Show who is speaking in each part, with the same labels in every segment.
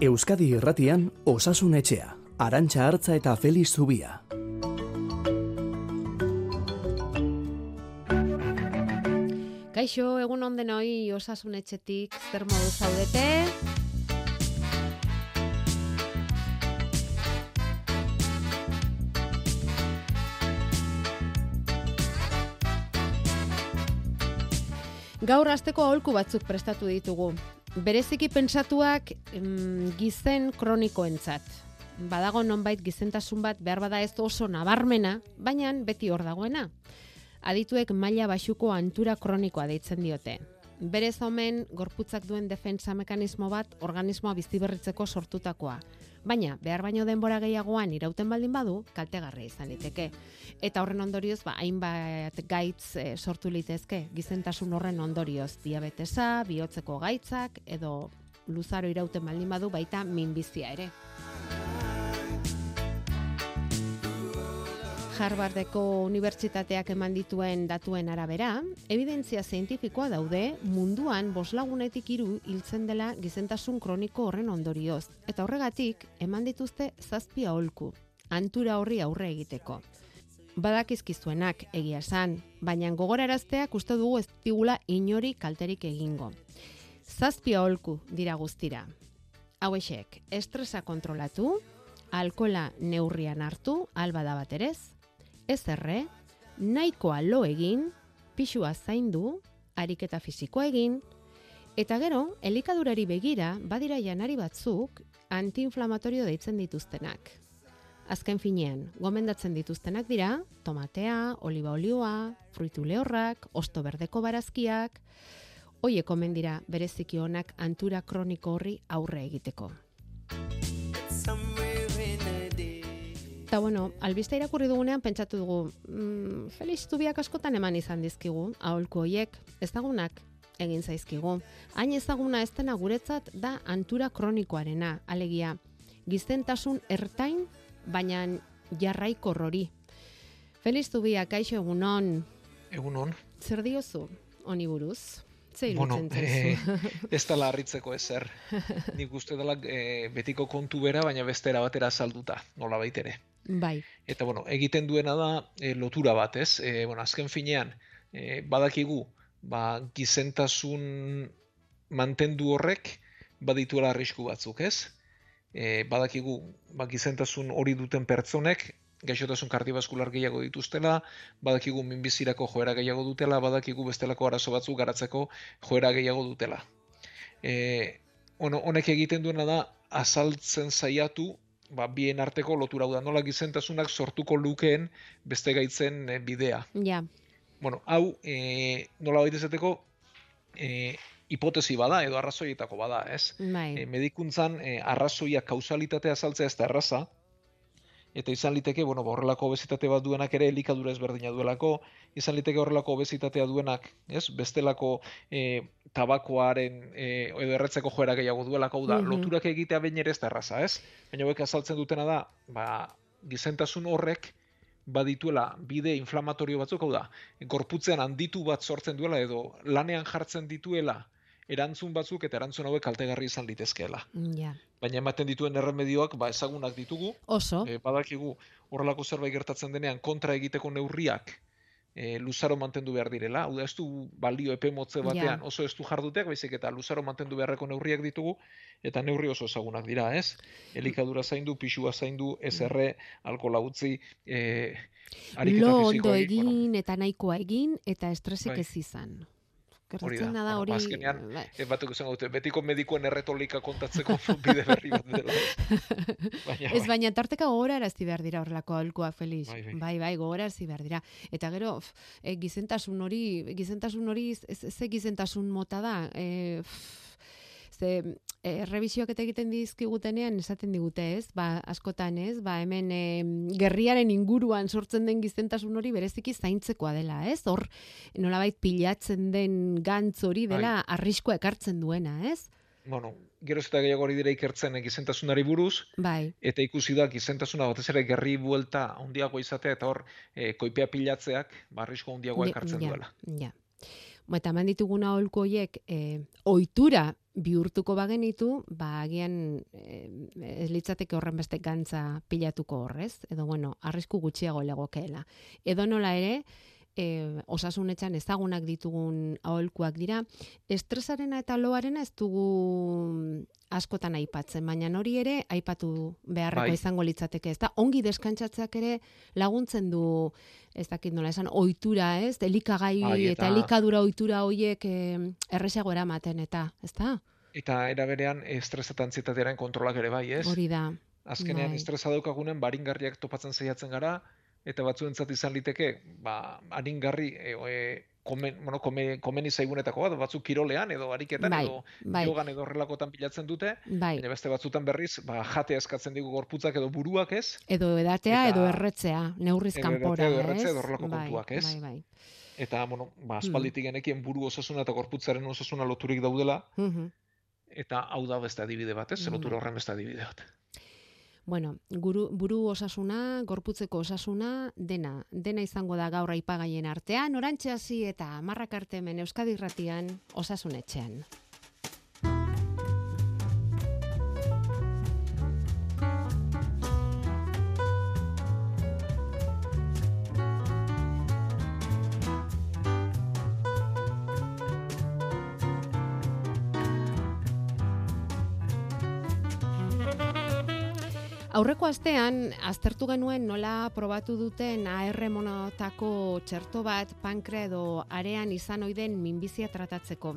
Speaker 1: Euskadi Irratian Osasun Etxea, Arantxa Hartza eta Feliz Zubia.
Speaker 2: Kaixo, egun onden hoi Osasun Etxetik zer modu zaudete? Gaur asteko aholku batzuk prestatu ditugu. Bereziki pentsatuak mm, gizen kronikoentzat. Badago nonbait gizentasun bat behar bada ez oso nabarmena, baina beti hor dagoena. Adituek maila basuko antura kronikoa deitzen diote. Berez omen gorputzak duen defensa mekanismo bat organismoa biziberritzeko sortutakoa. Baina, behar baino denbora gehiagoan irauten baldin badu, kaltegarria izan liteke. Eta horren ondorioz, ba, hainbat gaitz e, sortu litezke, gizentasun horren ondorioz, diabetesa, bihotzeko gaitzak, edo luzaro irauten baldin badu, baita minbizia ere. Harvardeko unibertsitateak eman dituen datuen arabera, evidentzia zientifikoa daude munduan boslagunetik hiru hiltzen dela gizentasun kroniko horren ondorioz. Eta horregatik, eman dituzte zazpi aholku, antura horri aurre egiteko. Badakizkizuenak egia esan, baina gogorarazteak uste dugu ez digula inori kalterik egingo. Zazpi aholku dira guztira. Hauexek, estresa kontrolatu, alkola neurrian hartu, alba da baterez, ez erre, nahikoa lo egin, pixua zaindu, ariketa fisikoa egin, eta gero, elikadurari begira, badira janari batzuk, antiinflamatorio deitzen dituztenak. Azken finean, gomendatzen dituztenak dira, tomatea, oliba olioa, fruitu lehorrak, osto berdeko barazkiak, hoiek omen dira bereziki honak antura kroniko horri aurre egiteko. Eta bueno, albiste irakurri dugunean pentsatu dugu, mm, Felix Tubiak askotan eman izan dizkigu, aholku hoiek, ezagunak egin zaizkigu. Hain ezaguna ez dena guretzat da antura kronikoarena, alegia, gizentasun ertain, baina jarraiko rori. Felix Tubiak, kaixo egunon.
Speaker 3: Egunon.
Speaker 2: Zer diozu, honi buruz? Zer
Speaker 3: Bueno,
Speaker 2: zaizu?
Speaker 3: ez da larritzeko ezer. Nik uste dela eh, betiko kontu bera, baina bestera batera salduta, nola baitere.
Speaker 2: bai,
Speaker 3: Eta, bueno, egiten duena da eh, lotura bat, ez? Eh, bueno, azken finean, eh, badakigu, ba, gizentasun mantendu horrek badituela arrisku batzuk, ez? Eh, badakigu, ba, gizentasun hori duten pertsonek, gaixotasun kardiobaskular gehiago dituztela, badakigu minbizirako joera gehiago dutela, badakigu bestelako arazo batzuk garatzeko joera gehiago dutela. E, bueno, honek egiten duena da azaltzen saiatu ba, bien arteko lotura da, nola gizentasunak sortuko lukeen beste gaitzen e, bidea.
Speaker 2: ja,
Speaker 3: Bueno, hau e, nola baita izateko e, hipotesi bada edo arrazoietako bada, ez?
Speaker 2: bai,
Speaker 3: E, medikuntzan e, arrazoia kausalitatea azaltzea ez da erraza, eta izan liteke, bueno, ba, horrelako obesitate bat duenak ere elikadura ezberdina duelako, izan liteke horrelako obesitatea duenak, ez, bestelako e, tabakoaren e, edo erretzeko joera gehiago duelako, da,
Speaker 2: Mhm.
Speaker 3: loturak egitea behin ere ez da erraza, ez? Baina hauek azaltzen dutena da, ba, gizentasun horrek badituela bide inflamatorio batzuk, hau da, gorputzean handitu bat sortzen duela edo lanean jartzen dituela erantzun batzuk eta erantzun hauek kaltegarri izan litezkeela.
Speaker 2: ja.
Speaker 3: Baina ematen dituen erremedioak ba ezagunak ditugu,
Speaker 2: Oso,
Speaker 3: e, badakigu horrelako zerbait gertatzen denean kontra egiteko neurriak e, luzaro mantendu behar direla. Hau da, ez du balio epe motze batean
Speaker 2: Ja.
Speaker 3: oso ez du jarduteak, baizik eta luzaro mantendu beharreko neurriak ditugu, eta neurri oso ezagunak dira, ez? Elikadura zaindu, pixua zaindu, SR, alkola utzi, e, ariketa
Speaker 2: lo ondo
Speaker 3: egin, bueno,
Speaker 2: eta nahikoa egin eta estresik
Speaker 3: Bai.
Speaker 2: ez izan.
Speaker 3: Hori
Speaker 2: Gertatzen
Speaker 3: da.
Speaker 2: da
Speaker 3: Bueno,
Speaker 2: hori...
Speaker 3: azkenean,
Speaker 2: bai.
Speaker 3: batuk esan dute, betiko medikoen erretolika kontatzeko bide berri bat dela. Baina,
Speaker 2: Ez
Speaker 3: bai.
Speaker 2: baina tarteka gogorarazti behar dira horrelako aholkoa Felix.
Speaker 3: Bai, bai.
Speaker 2: bai, bai gogorarazi behar dira. Eta gero, f, e, gizentasun hori, gizentasun hori ze gizentasun mota da. E, f, ze e, revisioak eta egiten dizkigutenean esaten digute, ez? Ba, askotan, ez? Ba, hemen e, gerriaren inguruan sortzen den gizentasun hori bereziki zaintzekoa dela, ez? Hor nolabait pilatzen den gantz hori dela arriskoa ekartzen duena, ez?
Speaker 3: bueno, geroz eta gehiago hori dira ikertzen eh, gizentasunari buruz,
Speaker 2: Bai,
Speaker 3: eta ikusi da gizentasuna batez ere gerri buelta handiago izatea eta hor e, koipea pilatzeak barrisko handiagoa
Speaker 2: Ni-
Speaker 3: ekartzen
Speaker 2: ja,
Speaker 3: duela.
Speaker 2: Ja. Ba, eta eman ditugun aholku horiek, e, ohitura bihurtuko bagenitu, ba agian eh, ez litzateke horren beste gantza pilatuko horrez, edo bueno, arrisku gutxiago legokeela. Edo nola ere, e, osasunetxan ezagunak ditugun aholkuak dira, estresarena eta loarena ez dugu askotan aipatzen, baina hori ere aipatu beharreko
Speaker 3: Bai.
Speaker 2: izango litzateke, ezta? Ongi deskantzatzeak ere laguntzen du ez dakit nola esan, ohitura, ez? Elikagai
Speaker 3: Bai,
Speaker 2: eta,
Speaker 3: eta-
Speaker 2: elikadura ohitura hoiek eh, erresago eramaten eta, ezta?
Speaker 3: Eta era berean estres eta antsietatearen kontrolak ere bai, ez?
Speaker 2: Hori da.
Speaker 3: Azkenean
Speaker 2: bai.
Speaker 3: estresa daukagunen baringarriak topatzen saiatzen gara eta batzuentzat izan liteke, ba aringarri e, e, komen, bueno, come, komeni zaigunetako bat, batzuk kirolean edo ariketan
Speaker 2: Bai,
Speaker 3: edo
Speaker 2: bai,
Speaker 3: yogan edo horrelakotan pilatzen dute,
Speaker 2: bai.
Speaker 3: baina beste batzutan berriz, ba jatea eskatzen digu gorputzak edo buruak, ez?
Speaker 2: Edo edatea
Speaker 3: Eta-
Speaker 2: edo erretzea, neurriz kanpora,
Speaker 3: edo erretzea
Speaker 2: ez?
Speaker 3: edo horrelako
Speaker 2: Bai,
Speaker 3: kontuak, ez?
Speaker 2: Bai, bai.
Speaker 3: Eta bueno, ba
Speaker 2: Hmm.
Speaker 3: aspalditik genekien buru osasuna eta gorputzaren osasuna loturik daudela
Speaker 2: Mhm.
Speaker 3: eta hau da beste adibide bat, ez?
Speaker 2: Mm.
Speaker 3: Lotura horren beste adibide bat.
Speaker 2: Bueno, guru, buru osasuna, gorputzeko osasuna, dena, dena izango da gaur aipagaien artean, orantxe hasi eta marrak arte hemen Euskadi Irratian osasunetxean. Aurreko astean, aztertu genuen nola probatu duten AR monotako txerto bat pankrea edo arean izan oiden minbizia tratatzeko.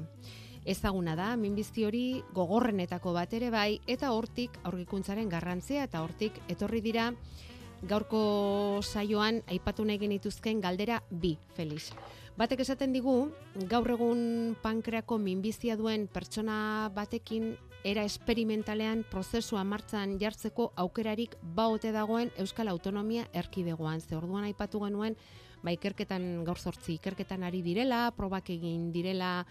Speaker 2: Ezaguna da, minbizi hori gogorrenetako bat ere bai, eta hortik aurgikuntzaren garrantzia eta hortik etorri dira gaurko saioan aipatu nahi genituzken galdera bi, Felix. Batek esaten digu, gaur egun pankreako minbizia duen pertsona batekin era esperimentalean prozesua martzan jartzeko aukerarik baote dagoen Euskal Autonomia erkidegoan. Ze orduan aipatu genuen, ba, ikerketan gaur sortzi, ikerketan ari direla, probak egin direla,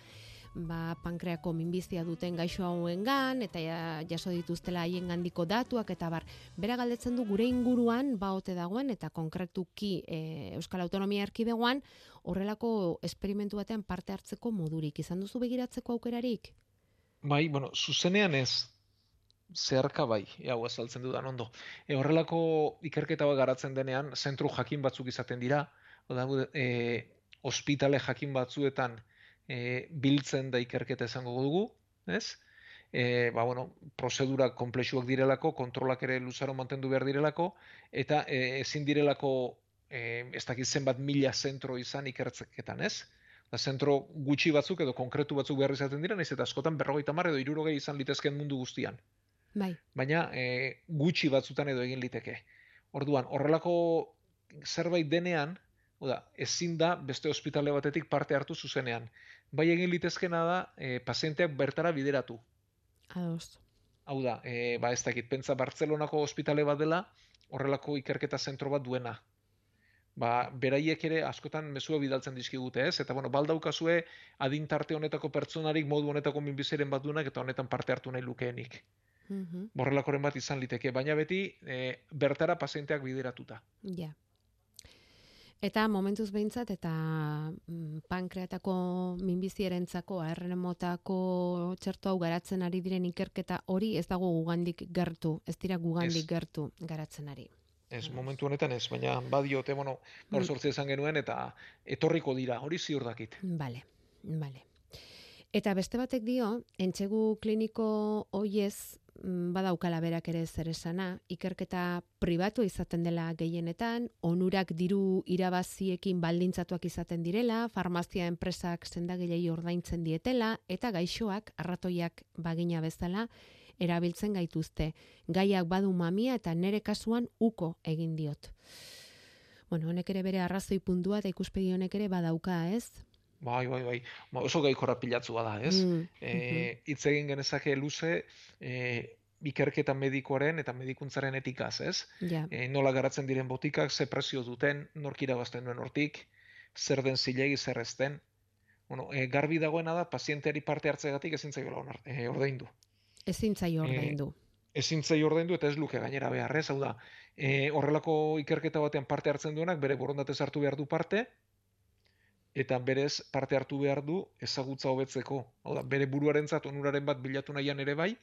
Speaker 2: ba, pankreako minbizia duten gaixo hauengan eta ja, jaso dituztela haien gandiko datuak eta bar. Bera galdetzen du gure inguruan baote dagoen eta konkretuki e, Euskal Autonomia erkidegoan horrelako esperimentu batean parte hartzeko modurik. Izan duzu begiratzeko aukerarik?
Speaker 3: Bai, bueno, zuzenean ez, zeharka bai, hau azaltzen dudan ondo. E, horrelako ikerketa bat garatzen denean, zentru jakin batzuk izaten dira, oda, e, ospitale jakin batzuetan e, biltzen da ikerketa esango dugu, ez? E, ba, bueno, prozedura komplexuak direlako, kontrolak ere luzaro mantendu behar direlako, eta e, ezin direlako, e, ez dakit zenbat mila zentro izan ikertzeketan, ez? Zentro gutxi batzuk edo konkretu batzuk behar izaten dira, naiz eta askotan berrogeita mar edo irurogei izan litezken mundu guztian.
Speaker 2: Bai.
Speaker 3: Baina e, gutxi batzutan edo egin liteke. Orduan, horrelako zerbait denean, oda, ezin da beste ospitale batetik parte hartu zuzenean. Bai egin litezkena da, e, pazienteak bertara bideratu.
Speaker 2: Ados.
Speaker 3: Hau da, e, ba ez dakit, pentsa Bartzelonako ospitale bat dela, horrelako ikerketa zentro bat duena. Ba, beraiek ere askotan mezua bidaltzen dizkigute, ez? Eta bueno, baldaukazue adintarte honetako pertsonarik modu honetako minbiziren bat duenak eta honetan parte hartu nahi lukeenik.
Speaker 2: Mhm.
Speaker 3: Borrelakoren bat izan liteke, baina beti e, bertara pazienteak bideratuta.
Speaker 2: Ja. Eta momentuz behintzat eta mm, pankreatako minbizierentzako arren motako txerto hau garatzen ari diren ikerketa hori ez dago gugandik gertu, ez dira gugandik
Speaker 3: Ez.
Speaker 2: gertu garatzen ari.
Speaker 3: Ez,
Speaker 2: Mm.
Speaker 3: momentu honetan ez, baina badiote, bueno, gaur
Speaker 2: Mm.
Speaker 3: sortzi esan genuen eta etorriko dira, hori ziur dakit.
Speaker 2: Bale, bale. Eta beste batek dio, entxegu kliniko hoiez mm, badaukala berak ere zer esana, ikerketa pribatu izaten dela gehienetan, onurak diru irabaziekin baldintzatuak izaten direla, farmazia enpresak sendagilei ordaintzen dietela, eta gaixoak, arratoiak bagina bezala, erabiltzen gaituzte. Gaiak badu mamia eta nere kasuan uko egin diot. Bueno, honek ere bere arrazoi puntua eta ikuspegi honek ere badauka, ez?
Speaker 3: Bai, bai, bai. Ba, oso gaikorra pilatzua da, ez?
Speaker 2: Mm,
Speaker 3: E, hitz egin genezake luze e, ikerketa medikoaren eta medikuntzaren etikaz, ez?
Speaker 2: Ja,
Speaker 3: E, nola garatzen diren botikak, ze prezio duten, nork irabazten duen hortik, zer den zilegi, zer ez den. Bueno, e, garbi dagoena da, pazienteari parte hartzegatik ezin zaiola e, ordaindu.
Speaker 2: Ezin zaio
Speaker 3: Eh,
Speaker 2: ordaindu.
Speaker 3: Ezin zaio ordaindu eta ez luke gainera behar, ez? Hau da, e, horrelako ikerketa batean parte hartzen duenak, bere borondatez hartu behar du parte, eta berez parte hartu behar du ezagutza hobetzeko. Hau da, bere buruarentzat onuraren bat bilatu nahian ere bai,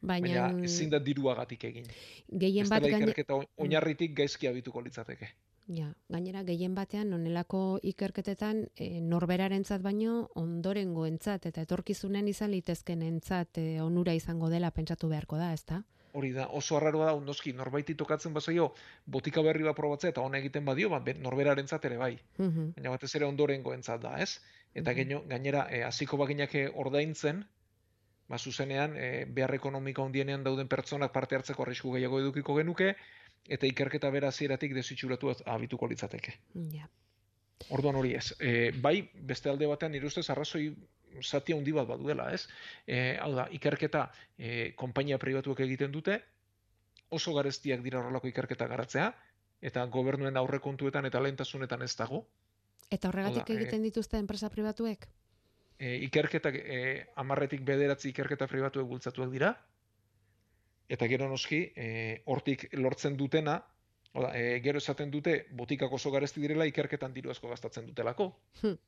Speaker 2: baina,
Speaker 3: baina ezin da diruagatik egin.
Speaker 2: gehien bat
Speaker 3: Bestela
Speaker 2: gaine...
Speaker 3: ikerketa oinarritik gaizki abituko litzateke.
Speaker 2: Ja, gainera gehien batean onelako ikerketetan e, norberarentzat baino ondorengoentzat eta etorkizunen izan litezkenentzat e, onura izango dela pentsatu beharko da, ezta?
Speaker 3: Hori da, oso arraroa da, ondoski, norbaiti tokatzen bazaio, botika berri bat probatzea eta hona egiten badio, ba, be- norberarentzat ere bai.
Speaker 2: Mhm.
Speaker 3: Baina batez ere ondorengoentzat da, ez? Eta gaino, gainera, e, hasiko baginak eh, ordaintzen, ba, zuzenean, e, behar ekonomiko handienean dauden pertsonak parte hartzeko arrisku gehiago edukiko genuke, eta ikerketa bera hasieratik desitxuratu abituko litzateke.
Speaker 2: Ja.
Speaker 3: Orduan hori ez. E, bai, beste alde batean, nire ustez, arrazoi zati handi bat baduela, ez? E, hau da, ikerketa e, konpainia pribatuek egiten dute, oso garestiak dira horrelako ikerketa garatzea, eta gobernuen aurrekontuetan eta lehentasunetan ez dago.
Speaker 2: Eta horregatik
Speaker 3: da, e-
Speaker 2: egiten dituzte enpresa pribatuek?
Speaker 3: E, ikerketak e, amarretik bederatzi ikerketa pribatuek bultzatuak dira, eta gero noski, e, hortik lortzen dutena, Oda, e, gero esaten dute botikak oso garesti direla ikerketan diru asko gastatzen dutelako.
Speaker 2: Hm.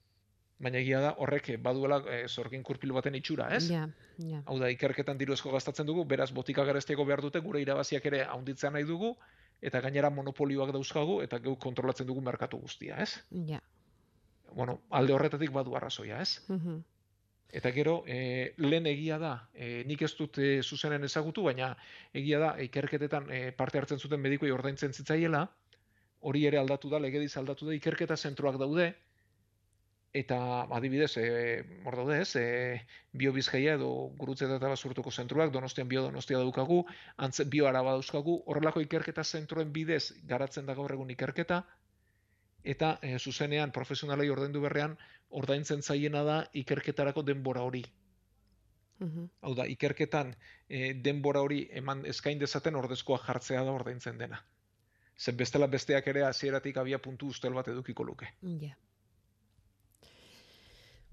Speaker 3: Baina egia da horrek baduela e, zorgin kurpil baten itxura, ez?
Speaker 2: Ja, ja.
Speaker 3: Hau da, ikerketan diru asko gastatzen dugu, beraz botika garestiago behar dute gure irabaziak ere haunditzea nahi dugu, eta gainera monopolioak dauzkagu, eta geu kontrolatzen dugu merkatu guztia, ez?
Speaker 2: Ja.
Speaker 3: Bueno, alde horretatik badu arrazoia, ez?
Speaker 2: Mhm.
Speaker 3: Eta gero, e, lehen egia da, e, nik ez dut e, zuzenen ezagutu, baina egia da, ikerketetan e, parte hartzen zuten medikuei ordaintzen zitzaiela, hori ere aldatu da, legediz aldatu da, ikerketa zentroak daude, eta adibidez, e, hor daude ez, e, biobizkaia edo gurutze eta basurtuko zentruak, donostian bio donostia daukagu, antze, bio araba dauzkagu, horrelako ikerketa zentroen bidez garatzen da gaur egun ikerketa, eta e, zuzenean profesionalei ordaindu berrean ordaintzen zaiena da ikerketarako denbora hori.
Speaker 2: Mhm.
Speaker 3: Hau da, ikerketan e, denbora hori eman eskain dezaten ordezkoa jartzea da ordaintzen dena. Zen bestela besteak ere hasieratik abia puntu ustel bat edukiko luke.
Speaker 2: Ja.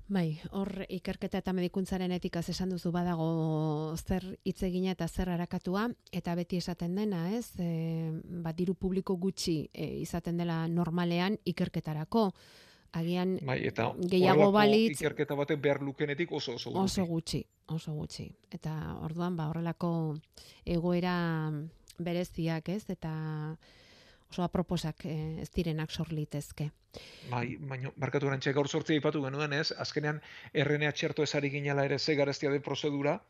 Speaker 2: Bai, hor ikerketa eta medikuntzaren etikaz esan duzu badago zer hitz egina eta zer arakatua eta beti esaten dena, ez? E, ba, diru publiko gutxi e, izaten dela normalean ikerketarako. Agian
Speaker 3: Bai, eta
Speaker 2: Gehiago balitz-
Speaker 3: ikerketa batek behar lukenetik oso oso gutxi.
Speaker 2: oso gutxi, oso gutxi. Eta orduan ba horrelako egoera bereziak, ez? Eta oso aproposak eh, ez direnak sor litezke.
Speaker 3: Bai, baina barkatu garantxe gaur sortzea ipatu genuen ez, azkenean RNA txerto ezari ginela ere ze garestia den prozedura,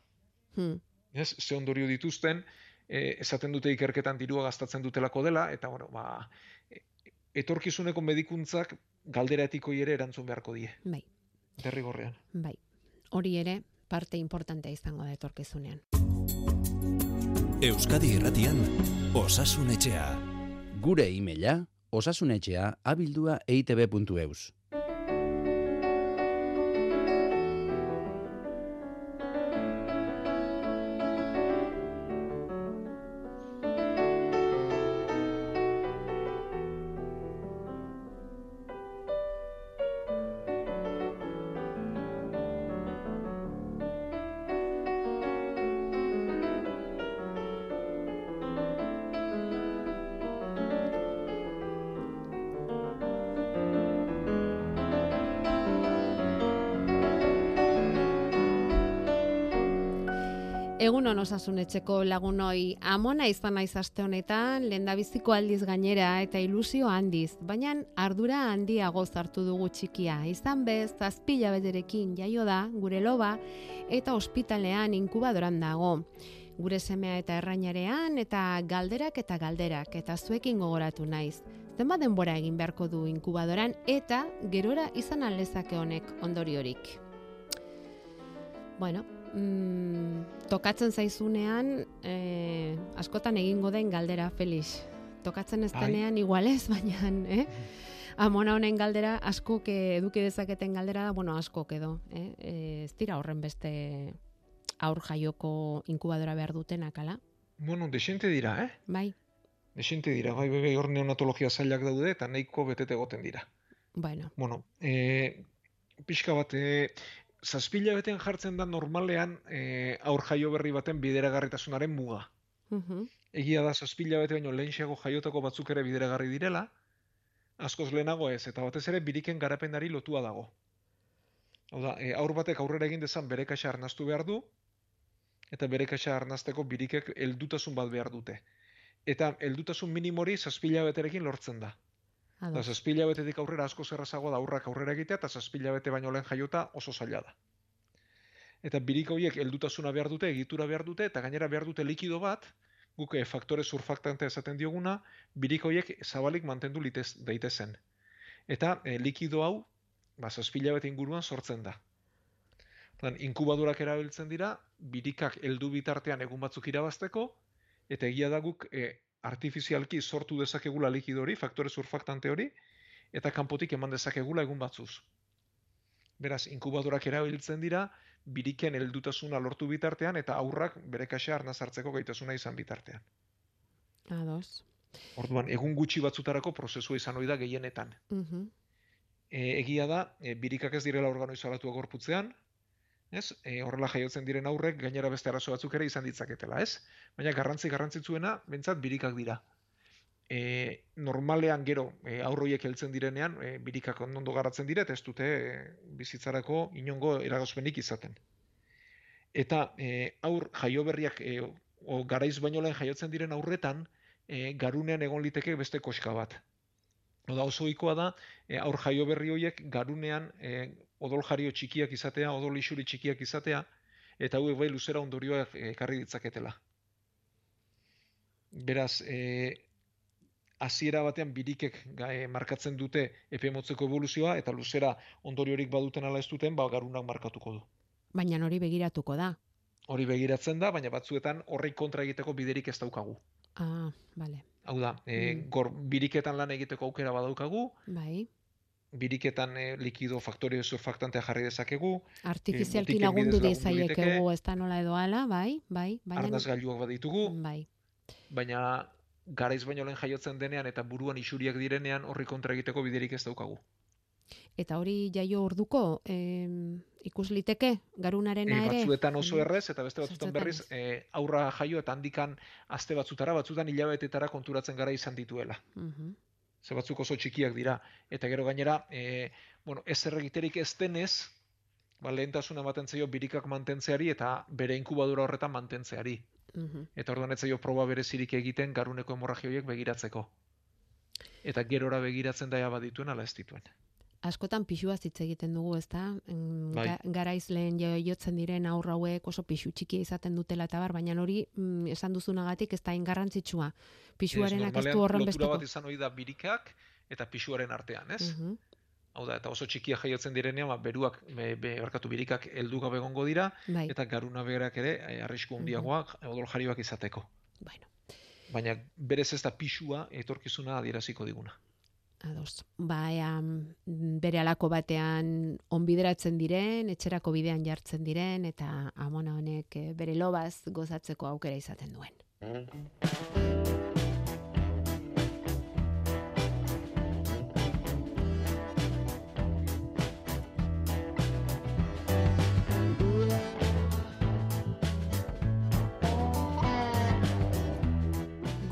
Speaker 2: Hmm.
Speaker 3: ez, ze ondorio dituzten, e, esaten dute ikerketan dirua gastatzen dutelako dela, eta bueno, ba, etorkizuneko medikuntzak galdera etikoi ere erantzun beharko die,
Speaker 2: Bai,
Speaker 3: derrigorrean.
Speaker 2: bai. Hori ere parte importantea izango da etorkizunean.
Speaker 4: Euskadi Irratian Osasun Etxea.
Speaker 1: Gure e-maila osasunetxea abildua eitb.eus.
Speaker 2: Egun on osasunetxeko lagunoi, amona izan naiz aste honetan, lehendabiziko aldiz gainera eta ilusio handiz, baina ardura handiago hartu dugu txikia. Izan bez, zazpila bederekin jaio da, gure loba, eta ospitalean inkubadoran dago. Gure semea eta errainarean, eta galderak eta galderak, eta zuekin gogoratu naiz. Zenbat denbora egin beharko du inkubadoran, eta gerora izan aldezake honek ondoriorik. Bueno, mm, tokatzen zaizunean, eh, askotan egingo den galdera, Felix. Tokatzen ez denean igual ez, baina, eh? Amona honen galdera, askok eduki dezaketen galdera da, bueno, askok edo, eh? Eh, ez dira horren beste aur jaioko inkubadora behar dutenak, ala?
Speaker 3: Bueno, desente dira, eh?
Speaker 2: Bai,
Speaker 3: Desente dira, bai, bai, bai, hor neonatologia zailak daude eta nahiko betete egoten dira.
Speaker 2: bueno,
Speaker 3: Bueno, e, pixka bat, e, zazpila beten jartzen da normalean e, aur jaio berri baten bideragarritasunaren muga.
Speaker 2: mhm,
Speaker 3: Egia da zazpila bete baino lehenxeago jaiotako batzuk ere bideragarri direla, askoz lehenago ez, eta batez ere biriken garapenari lotua dago. Hau da, e, aur batek aurrera egin dezan bere kaxa arnaztu behar du, eta bere kaxa arnazteko birikek heldutasun bat behar dute. Eta heldutasun minimori zazpila beterekin lortzen da. Eta zazpila betetik aurrera asko zerrazago da aurrak aurrera egitea, eta zazpila bete baino lehen jaiota oso zaila da. Eta birik horiek heldutasuna behar dute, egitura behar dute, eta gainera behar dute likido bat, guk eh, faktore surfaktante esaten dioguna, birik horiek zabalik mantendu litez, daitezen. Eta eh, likido hau, ba, zazpila bete inguruan sortzen da. Orduan, inkubadorak erabiltzen dira, birikak heldu bitartean egun batzuk irabazteko, eta egia da guk e, artifizialki sortu dezakegula likido hori, faktore surfaktante hori, eta kanpotik eman dezakegula egun batzuz. Beraz, inkubadorak erabiltzen dira, biriken heldutasuna lortu bitartean, eta aurrak bere kaxa arnaz hartzeko gaitasuna izan bitartean.
Speaker 2: Ados.
Speaker 3: Orduan, egun gutxi batzutarako prozesua izan ohi da gehienetan.
Speaker 2: Mhm.
Speaker 3: E, egia da, e, birikak ez direla organo izolatuak gorputzean, ez? E, horrela jaiotzen diren aurrek gainera beste arazo batzuk ere izan ditzaketela, ez? Baina garrantzi garrantzitsuena bentsat birikak dira. E, normalean gero e, aurroiek heltzen direnean, e, birikak ondo garatzen dira eta ez dute e, bizitzarako inongo eragozpenik izaten. Eta e, aur jaio berriak e, o, garaiz baino lehen jaiotzen diren aurretan, e, garunean egon liteke beste koska bat. Oda oso ohikoa da, e, aur jaio berri horiek garunean e, odol jario txikiak izatea, odol isuri txikiak izatea, eta hauek bai luzera ondorioak e, ekarri ditzaketela. Beraz, e, hasiera batean birikek ga- e, markatzen dute epe motzeko evoluzioa, eta luzera ondoriorik baduten ala ez duten, ba, garunak markatuko du.
Speaker 2: Baina hori begiratuko da.
Speaker 3: Hori begiratzen da, baina batzuetan horrek kontra egiteko biderik ez daukagu.
Speaker 2: Ah, bale.
Speaker 3: Hau da, e,
Speaker 2: Mm.
Speaker 3: gor biriketan lan egiteko aukera badaukagu,
Speaker 2: Bai.
Speaker 3: Biriketan e, likido faktore surfaktantea jarri dezakegu,
Speaker 2: Artifizialki
Speaker 3: botiken
Speaker 2: lagundu diezaiekegu ez da nola edo ala, bai, bai, baina...
Speaker 3: arnazgailuak baditugu,
Speaker 2: Bai.
Speaker 3: baina garaiz baino lehen jaiotzen denean eta buruan isuriak direnean horri kontra egiteko biderik ez daukagu.
Speaker 2: Eta hori jaio orduko em, ikus liteke garunarena
Speaker 3: E,
Speaker 2: ere?
Speaker 3: batzuetan oso
Speaker 2: Mm.
Speaker 3: errez eta beste batzutan
Speaker 2: Batzuetan
Speaker 3: berriz e, aurra jaio eta handikan aste batzutara, batzutan hilabetetara konturatzen gara izan dituela.
Speaker 2: Mhm.
Speaker 3: Ze batzuk oso txikiak dira. Eta gero gainera, e, bueno, ez erregiterik ez denez, ba, lehentasuna ematen zaio birikak mantentzeari eta bere inkubadora horretan mantentzeari.
Speaker 2: Mhm.
Speaker 3: Eta orduan ez zaio proba berezirik egiten garuneko hemorragia horiek begiratzeko. Eta gerora begiratzen daia badituen ala ez dituen.
Speaker 2: Askotan pixuaz hitz egiten dugu, ezta? Em,
Speaker 3: Bai.
Speaker 2: ga- garaiz lehen jotzen diren aurra hauek oso pixu txikia izaten dutela eta bar, baina hori mm, esan duzunagatik ez da ingarrantzitsua. Pixuarenak ez du
Speaker 3: normalean
Speaker 2: horren besteko.
Speaker 3: bat izan ohi da birikak eta pisuaren artean, ez?
Speaker 2: Mhm.
Speaker 3: Hau da, eta oso txikia jaiotzen direnean, ba, beruak, be, be, barkatu birikak heldu gabe egongo dira,
Speaker 2: Bai,
Speaker 3: eta garuna berak ere eh, arrisku handiagoak odol jarioak izateko.
Speaker 2: bueno,
Speaker 3: Baina berez ez da pisua etorkizuna adieraziko diguna.
Speaker 2: Ados. Ba, ea, mm, bere alako batean onbideratzen diren, etxerako bidean jartzen diren, eta amona honek eh, bere lobaz gozatzeko aukera izaten duen.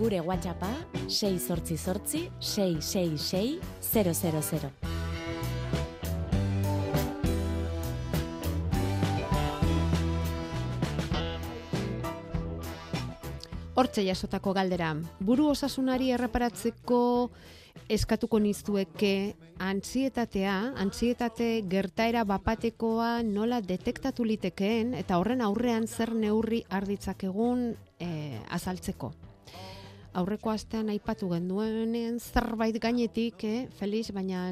Speaker 5: Gure WhatsAppa 688 666 000.
Speaker 2: Hortze jasotako galdera, buru osasunari erreparatzeko eskatuko nizueke antzietatea, antzietate gertaera bapatekoa nola detektatu litekeen eta horren aurrean zer neurri arditzakegun e, azaltzeko. Aurreko astean aipatu genduenen zerbait gainetik, eh, Felix, baina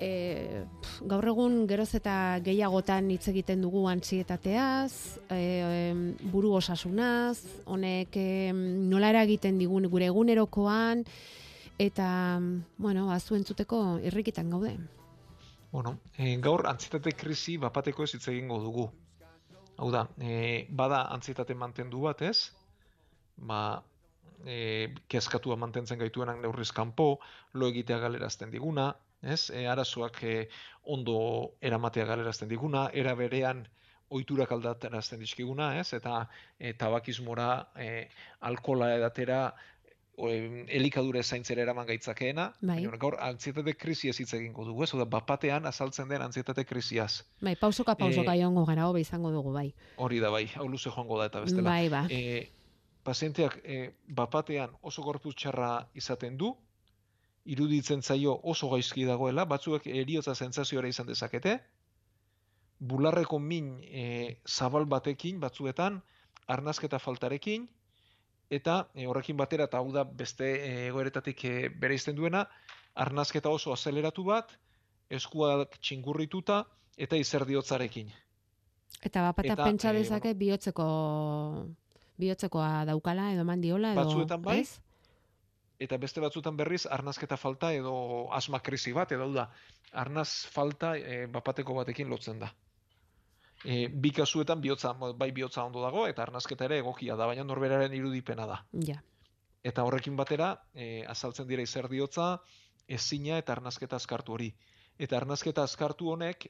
Speaker 2: e, gaur egun geroz eta gehiagotan hitz egiten dugu antzietateaz, e, em, buru osasunaz, honek em, nola eragiten digun gure egunerokoan, eta, bueno, azu entzuteko irrikitan gaude.
Speaker 3: Bueno, e, gaur antzietate krisi bapateko ez hitz egingo dugu. Hau da, e, bada antzietate mantendu bat, ez? Ba, e, kezkatua mantentzen gaituenak neurriz kanpo, lo egitea galerazten diguna, ez? E, arazoak e, ondo eramatea galerazten diguna, era berean ohiturak aldatarazten dizkiguna, ez? Eta e, tabakismora, e, alkola edatera elikadura zaintzera eraman gaitzakeena,
Speaker 2: Bai.
Speaker 3: baina gaur antzietate krisi ez hitz egingo dugu, ez? Oda, bapatean azaltzen den antzietate krisiaz.
Speaker 2: Bai, pausoka pausoka
Speaker 3: Eh,
Speaker 2: joango gara, hobe izango dugu, bai.
Speaker 3: Hori da bai, hau luze joango da eta bestela.
Speaker 2: Bai, ba.
Speaker 3: E, pazienteak e, bapatean oso gorputz txarra izaten du, iruditzen zaio oso gaizki dagoela, batzuek eriotza sentsazioa izan dezakete, bularreko min e, zabal batekin batzuetan, arnazketa faltarekin, eta e, horrekin batera, eta hau da beste e, egoeretatik e, bereizten duena, arnazketa oso azeleratu bat, eskuak txingurrituta, eta izerdiotzarekin.
Speaker 2: Eta bapata pentsa
Speaker 3: eh,
Speaker 2: dezake bihotzeko bihotzekoa daukala edo mandiola edo
Speaker 3: Batzuetan bai,
Speaker 2: ez?
Speaker 3: eta beste batzutan berriz arnazketa falta edo asma krisi bat edo da arnaz falta e, bapateko batekin lotzen da. E, bi kasuetan bihotza bai bihotza ondo dago eta arnazketa ere egokia da baina norberaren irudipena da.
Speaker 2: Ja.
Speaker 3: Eta horrekin batera e, azaltzen dira izerdiotza, ezina eta arnazketa azkartu hori. Eta arnazketa azkartu honek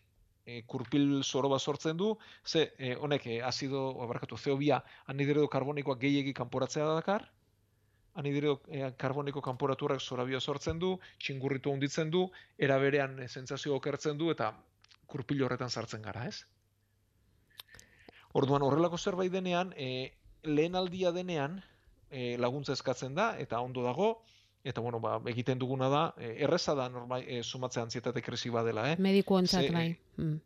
Speaker 3: e, kurpil zoro bat sortzen du, ze e, honek e, azido, abarkatu, zeobia anhidrido karbonikoa gehiegi kanporatzea dakar, anhidrido e, karboniko kanporaturrak zorabio sortzen du, txingurritu handitzen du, era berean e, sentsazio okertzen du eta kurpil horretan sartzen gara, ez? Orduan horrelako zerbait denean, e, lehen aldia denean e, laguntza eskatzen da eta ondo dago, eta bueno, ba, egiten duguna da, e, erreza da normal, e, sumatzea antzietate krisi badela, eh?
Speaker 2: Mediku ontzat
Speaker 3: Ze,
Speaker 2: bai. Mm.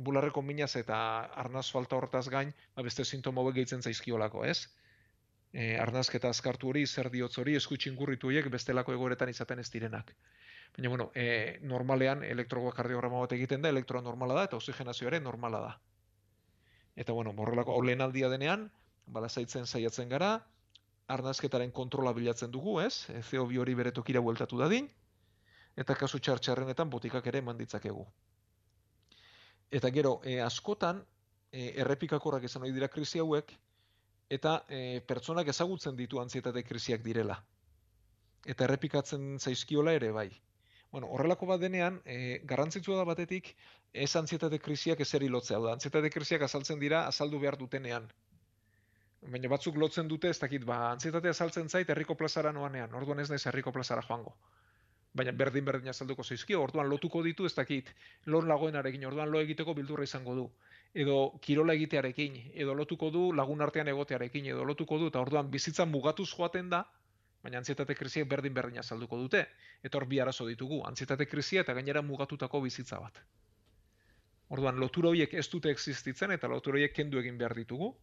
Speaker 3: bularreko minaz eta arnaz falta hortaz gain, ba beste sintoma hauek gehitzen zaizkiolako, ez? E, arnazketa azkartu hori, zer diotz hori, esku txingurritu horiek bestelako egoeretan izaten ez direnak. Baina, bueno, e, normalean elektrokardiograma bat egiten da, elektroa normala da eta oxigenazio ere normala da. Eta, bueno, horrelako hau aldia denean, balazaitzen saiatzen gara, arnazketaren kontrola bilatzen dugu, ez? E, CO2 hori bere tokira bueltatu dadin, eta kasu txartxarrenetan botikak ere eman ditzakegu. Eta gero, e, askotan, e, errepikakorrak izan ohi dira krisi hauek, eta e, pertsonak ezagutzen ditu antzietate krisiak direla. Eta errepikatzen zaizkiola ere bai. Bueno, horrelako bat denean, e, garrantzitsua da batetik, ez antzietate krisiak ezeri lotzea. Da, antzietate krisiak azaltzen dira azaldu behar dutenean. Baina batzuk lotzen dute, ez dakit, ba, antzietate azaltzen zait herriko plazara noanean, orduan ez naiz herriko plazara joango. Baina berdin berdin azalduko zaizkio, orduan lotuko ditu, ez dakit, lor lagoenarekin, orduan lo egiteko bildurra izango du. Edo kirola egitearekin, edo lotuko du lagun artean egotearekin, edo lotuko du, eta orduan bizitza mugatuz joaten da, baina antzietate krisiek berdin berdin azalduko dute. Eta hor bi arazo ditugu, antzietate krisia eta gainera mugatutako bizitza bat. Orduan, lotura horiek ez dute existitzen eta lotura horiek kendu egin behar ditugu.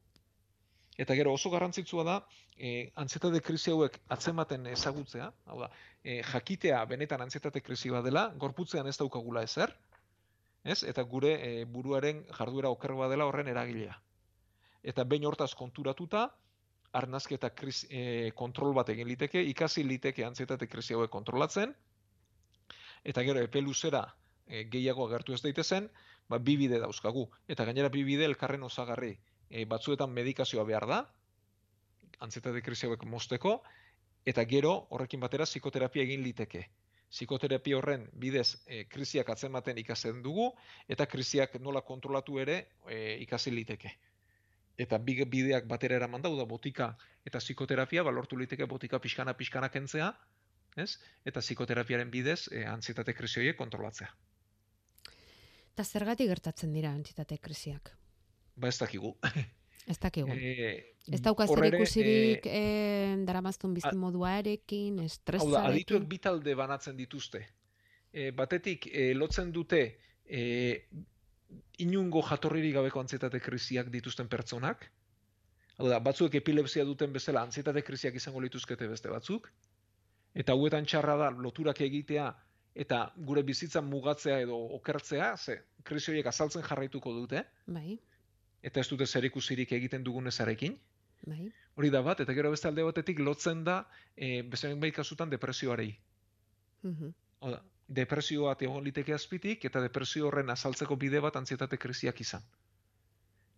Speaker 3: Eta gero oso garrantzitsua da, e, antzietate krisi hauek atzematen ezagutzea, hau da, e, jakitea benetan antzietate krisi bat dela, gorputzean ez daukagula ezer, ez? Eta gure e, buruaren jarduera oker bat dela horren eragilea. Eta behin hortaz konturatuta, arnazketa kris, e, kontrol bat egin liteke, ikasi liteke antzietate krisi hauek kontrolatzen, eta gero epe luzera e, gehiago agertu ez daitezen, ba, bi bide dauzkagu. Eta gainera bi bide elkarren osagarri. E, batzuetan medikazioa behar da, antzietate krisi hauek mozteko, eta gero horrekin batera psikoterapia egin liteke. Psikoterapia horren bidez e, krisiak atzematen ikasen dugu, eta krisiak nola kontrolatu ere e, ikasi liteke. Eta bi bideak batera eraman da botika eta psikoterapia, balortu liteke botika pixkana pixkana kentzea, ez? Eta psikoterapiaren bidez e, antzietate krisi horiek kontrolatzea.
Speaker 2: Eta zergatik gertatzen dira antzietate krisiak?
Speaker 3: Ba ez dakigu.
Speaker 2: Ez dakigu.
Speaker 3: E,
Speaker 2: Ez dauka zer ikusirik
Speaker 3: e,
Speaker 2: eh, daramaztun bizimoduarekin,
Speaker 3: Hau da, adituek bi talde banatzen dituzte. E, batetik, e, lotzen dute e, inungo jatorririk gabeko antzietate krisiak dituzten pertsonak. Hau da, batzuek epilepsia duten bezala antzietate krisiak izango lituzkete beste batzuk. Eta hauetan txarra da loturak egitea eta gure bizitzan mugatzea edo okertzea, ze krisi horiek azaltzen jarraituko dute,
Speaker 2: Bai,
Speaker 3: eta ez dute zerikusirik egiten dugunezarekin.
Speaker 2: bai.
Speaker 3: Hori da bat, eta gero beste alde batetik lotzen da, e, bai kasutan depresioarei.
Speaker 2: Mhm.
Speaker 3: Hau da, depresio bat egon liteke azpitik, eta depresio horren azaltzeko bide bat antzietate krisiak izan.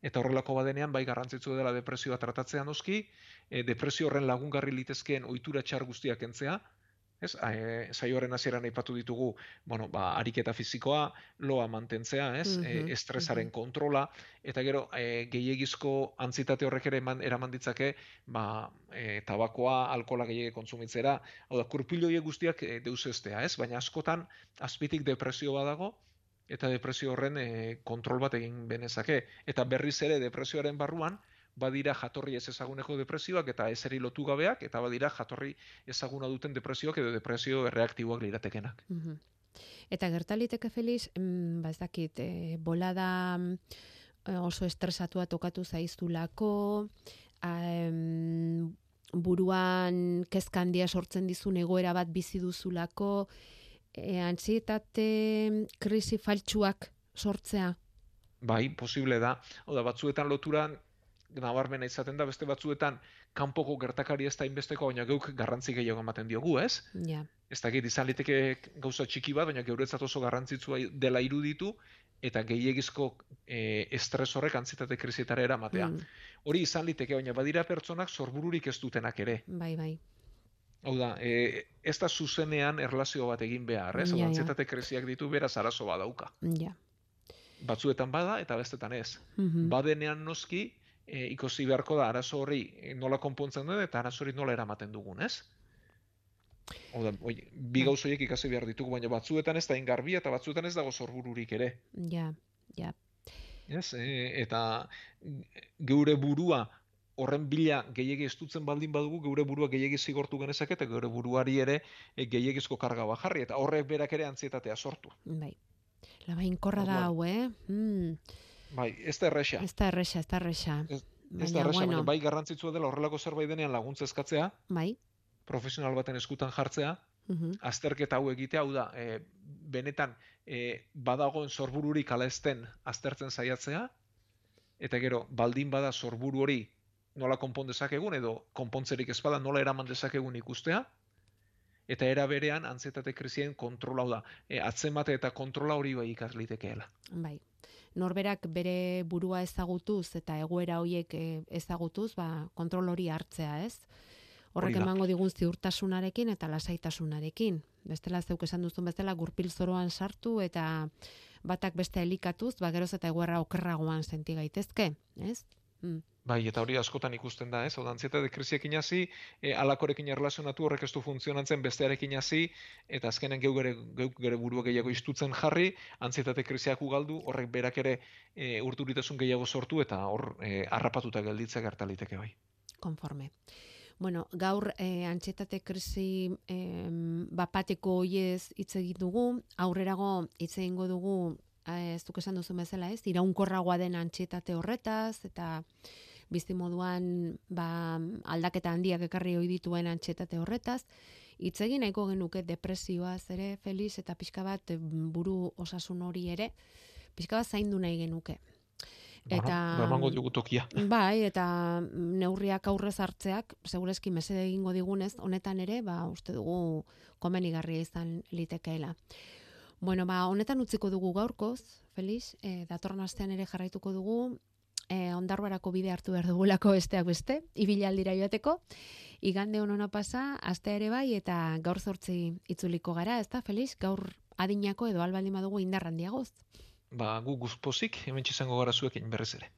Speaker 3: Eta horrelako badenean, bai garrantzitsu dela depresioa tratatzea noski, e, depresio horren lagungarri litezkeen ohitura txar guztiak kentzea, Ez, e, saioaren hasieran aipatu ditugu, bueno, ba, ariketa fisikoa, loa mantentzea, ez,
Speaker 2: Mhm,
Speaker 3: e, estresaren kontrola, eta gero, e, gehiegizko antzitate horrek ere eman, eraman ditzake, ba, e, tabakoa, alkola gehiago kontsumitzera, hau da, kurpiloiek guztiak e, deusestea, ez, baina askotan, azpitik depresio badago, eta depresio horren e, kontrol bat egin benezake. Eta berriz ere depresioaren barruan, badira jatorri ez ezaguneko depresioak eta eseri lotu gabeak, eta badira jatorri ezaguna duten depresioak edo depresio erreaktiboak liratekenak.
Speaker 2: Mhm. Eta gertaliteke Felix, mm, ba ez dakit, e, bolada mm, oso estresatua tokatu zaizulako, em, buruan kezka handia sortzen dizun egoera bat bizi duzulako, e, antsietate krisi faltsuak sortzea.
Speaker 3: Bai, posible da. Hau da, batzuetan loturan nabarmena izaten da, beste batzuetan kanpoko gertakari ez da inbesteko, baina geuk garrantzi gehiago ematen diogu, ez?
Speaker 2: Ja.
Speaker 3: Ez dakit izan liteke gauza txiki bat, baina geuretzat oso garrantzitsua dela iruditu, eta gehiegizko e, estres horrek antzitate krisietara eramatea.
Speaker 2: Mm,
Speaker 3: Hori izan liteke, baina badira pertsonak sorbururik ez dutenak ere.
Speaker 2: bai, bai.
Speaker 3: Hau da, e, ez da zuzenean erlazio bat egin behar, ez?
Speaker 2: Ja, ja.
Speaker 3: krisiak ditu beraz arazo badauka.
Speaker 2: Ja.
Speaker 3: Batzuetan bada eta bestetan ez.
Speaker 2: Mhm.
Speaker 3: Badenean noski, e, ikusi beharko da arazo horri e, nola konpontzen duen eta arazo hori nola eramaten dugun, ez? Hau da, oi, bi gauz horiek ikasi behar ditugu, baina batzuetan ez da ingarbi eta batzuetan ez dago sorbururik ere.
Speaker 2: Ja, ja.
Speaker 3: Ez? E, eta geure burua horren bila gehiegi estutzen baldin badugu, geure burua gehiegi zigortu genezake eta geure buruari ere e, gehiegizko karga bajarri eta horrek berak ere antzietatea sortu.
Speaker 2: Bai. Labainkorra da hau, eh? Mm,
Speaker 3: Bai, ez da erresa.
Speaker 2: ez da erresa, ez da erresa.
Speaker 3: Ez- da erresa,
Speaker 2: bueno,
Speaker 3: baina bai garrantzitsua dela horrelako zerbait denean laguntza eskatzea,
Speaker 2: bai.
Speaker 3: profesional baten eskutan jartzea,
Speaker 2: Mhm.
Speaker 3: azterketa hau egitea, hau da, e, benetan e, badagoen sorbururik ala ezten aztertzen saiatzea, eta gero, baldin bada sorburu hori nola konpon dezakegun, edo konpontzerik ez bada nola eraman dezakegun ikustea, eta era berean antzetate krisien kontrola da, e, atzemate eta kontrola hori bai ikas litekeela.
Speaker 2: Bai. Norberak bere burua ezagutuz eta egoera hoiek eh, ezagutuz, ba, kontrol hori hartzea, ez? Horrek emango digun ziurtasunarekin eta lasaitasunarekin. Bestela zeuk esan duzun bezala gurpil zoroan sartu eta batak beste elikatuz, ba geroz eta egoera okerragoan senti gaitezke, ez? Mm.
Speaker 3: Bai, eta hori askotan ikusten da, ez? Hau da, krisiakin hasi, e, alakorekin erlazionatu horrek ez du funtzionatzen bestearekin hasi, eta azkenen geu gere, geuk gere burua gehiago istutzen jarri, antsietate krisiak ugaldu, horrek berak ere e, urturitasun gehiago sortu, eta hor e, harrapatuta gelditzea gertaliteke bai.
Speaker 2: konforme. Bueno, gaur eh, antxetate krisi eh, bapateko hoiez hitz egin dugu, aurrerago hitz egingo dugu eh, ez duk esan duzu bezala, ez? Iraunkorragoa den antxetate horretaz eta bizi moduan ba, aldaketa handiak ekarri ohi dituen antxetate horretaz. Hitz egin nahiko genuke depresioaz ere, Felix, eta pixka bat eh, buru osasun hori ere, pixka bat zaindu nahi genuke. Eta-
Speaker 3: Bueno, emango diogu tokia.
Speaker 2: Bai, eta neurriak aurrez hartzeak, segureski mesede egingo digunez, honetan ere, ba, uste dugu komenigarria izan litekeela. Bueno, ba, honetan utziko dugu gaurkoz, Felix, e, datorren astean ere jarraituko dugu, e, ondarbarako bide hartu behar dugulako besteak beste, ibilaldira joateko, igande honona pasa, astea ere bai, eta gaur zortzi itzuliko gara, ez da, Felix, gaur adinako edo albaldin badugu indarrandiagoz.
Speaker 3: Ba, gu guzpozik, hemen izango gara zuekin berriz ere.